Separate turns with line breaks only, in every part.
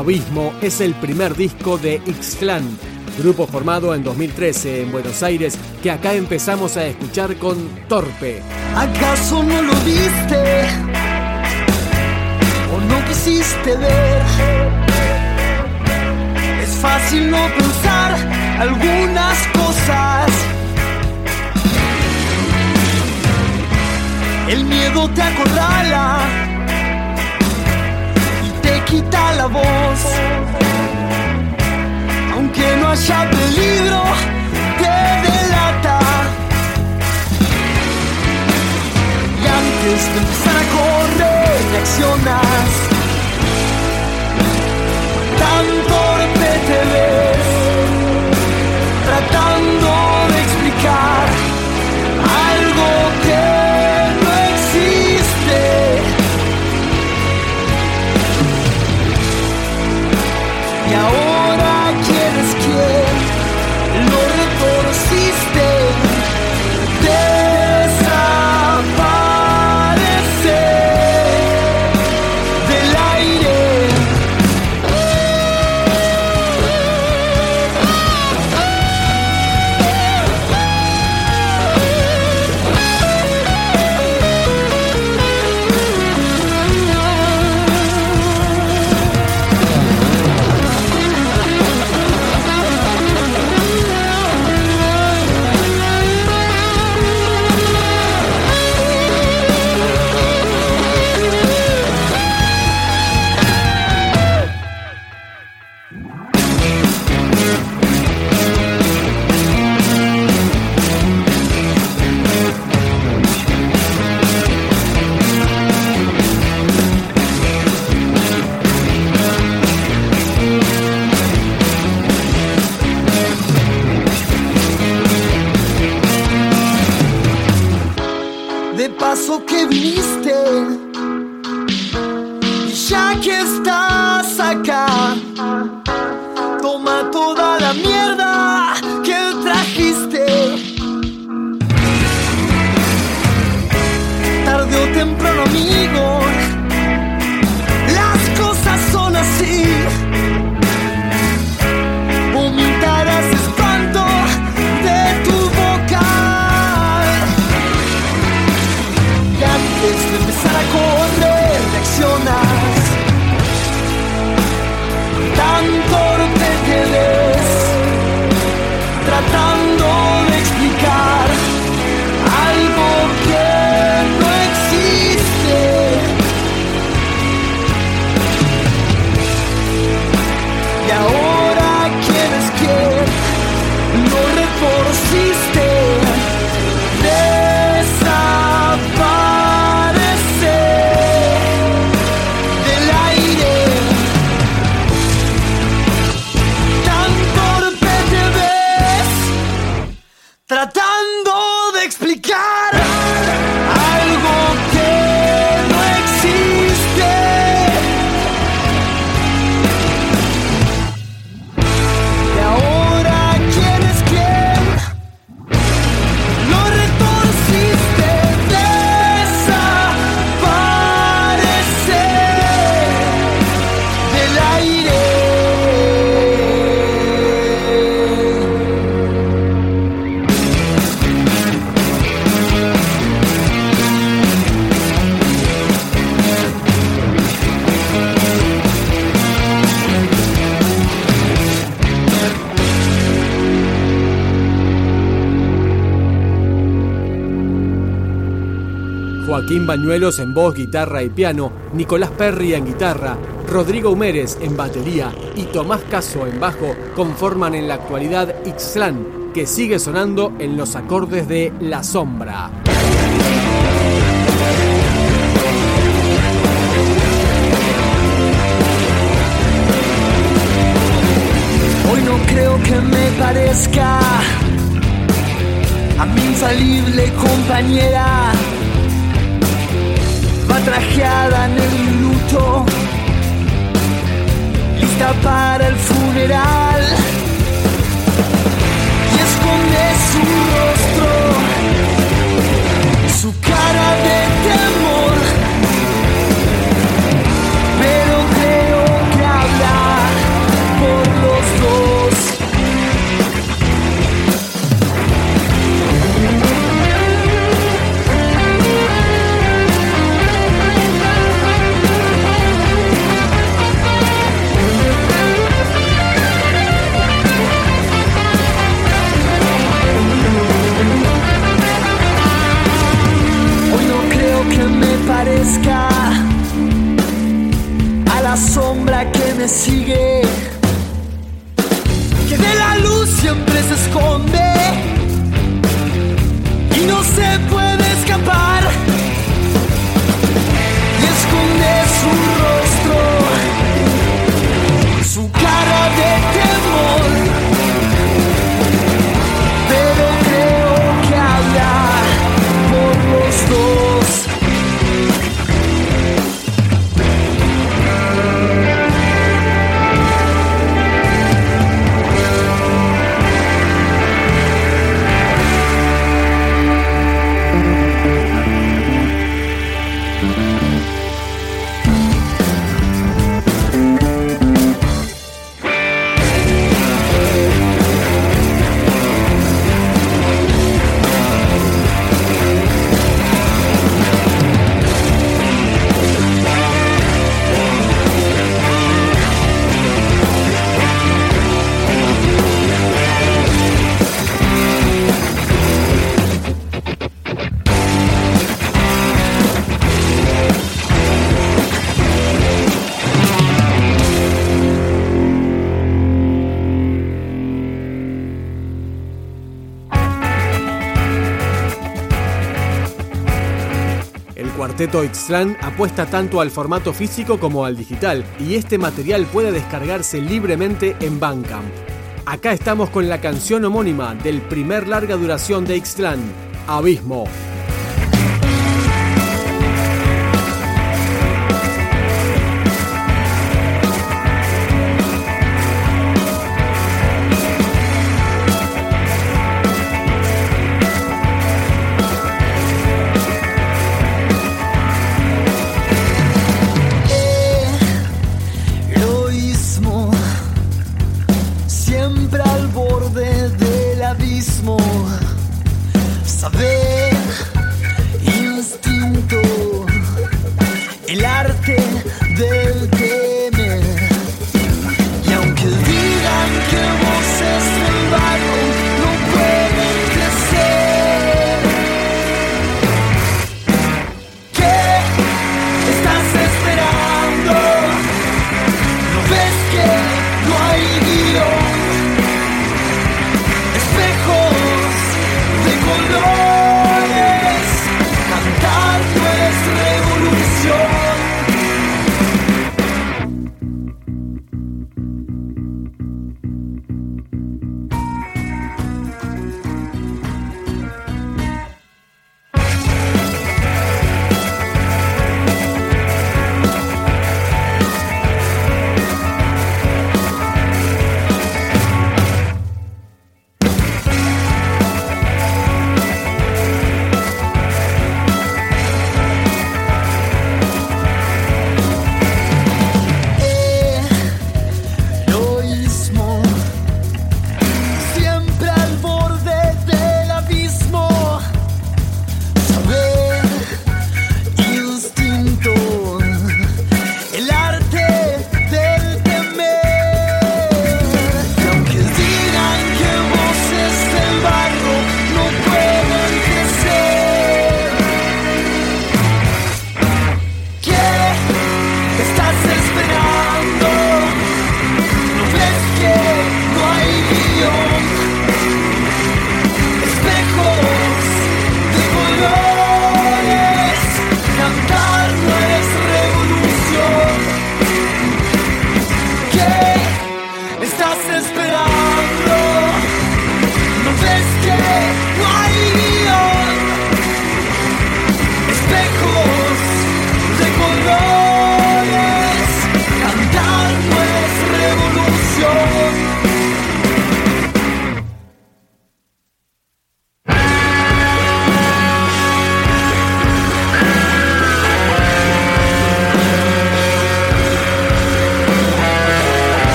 Abismo es el primer disco de X-Clan, grupo formado en 2013 en Buenos Aires que acá empezamos a escuchar con Torpe.
¿Acaso no lo viste? ¿O no quisiste ver? Es fácil no pensar algunas cosas. El miedo te acorrala quita la voz. Aunque no haya peligro, te delata. Y antes de empezar a correr, reaccionas. Tan torpe te ves, tratando de explicar
Joaquín Bañuelos en voz, guitarra y piano, Nicolás Perry en guitarra, Rodrigo Humérez en batería y Tomás Caso en bajo conforman en la actualidad Ixlán, que sigue sonando en los acordes de La Sombra.
Hoy no creo que me parezca a mi infalible compañera. Trajeada en el luto, lista para el funeral. Y esconde su rostro, su cara de temor. Que de la luz siempre se esconde. Y no se puede
cuarteto Ixtlan apuesta tanto al formato físico como al digital y este material puede descargarse libremente en Bandcamp. Acá estamos con la canción homónima del primer larga duración de Ixtlan, Abismo.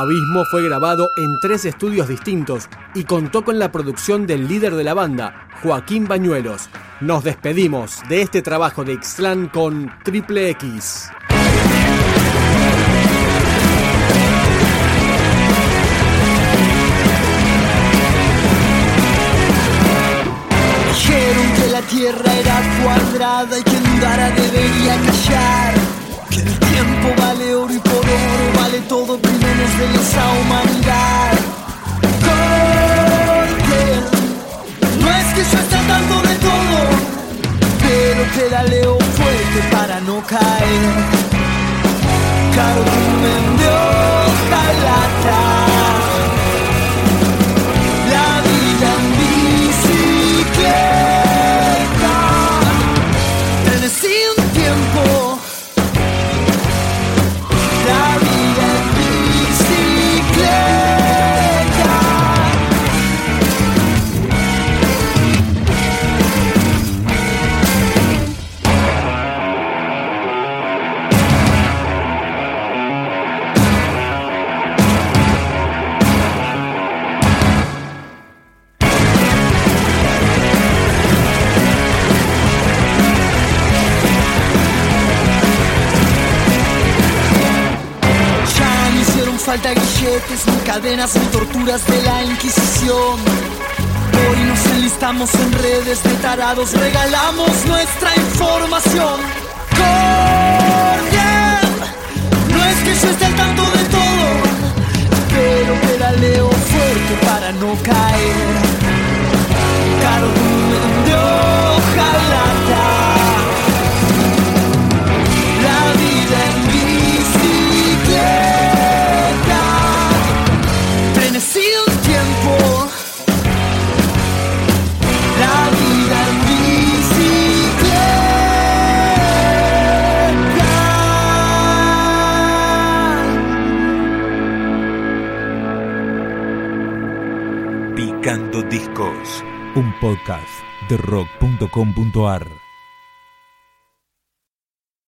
Abismo
fue grabado en tres estudios distintos y contó con la producción del líder de la banda, Joaquín Bañuelos. Nos despedimos de este trabajo de Ixtlan con Triple X.
Dijeron que la tierra era cuadrada y quien dudara debería callar. Que el tiempo vale oro y por oro vale todo de humanidad. Porque no es que yo esté dando de todo, pero pedaleo fuerte para no caer. Cardumen de hojalata. La grilletes, ni cadenas, ni torturas de la Inquisición. Hoy nos enlistamos en redes de tarados, regalamos nuestra información. Corten, no es que yo esté al tanto de todo, pero pedaleo fuerte para no caer. Cardumen de hojalata. Bicicleta.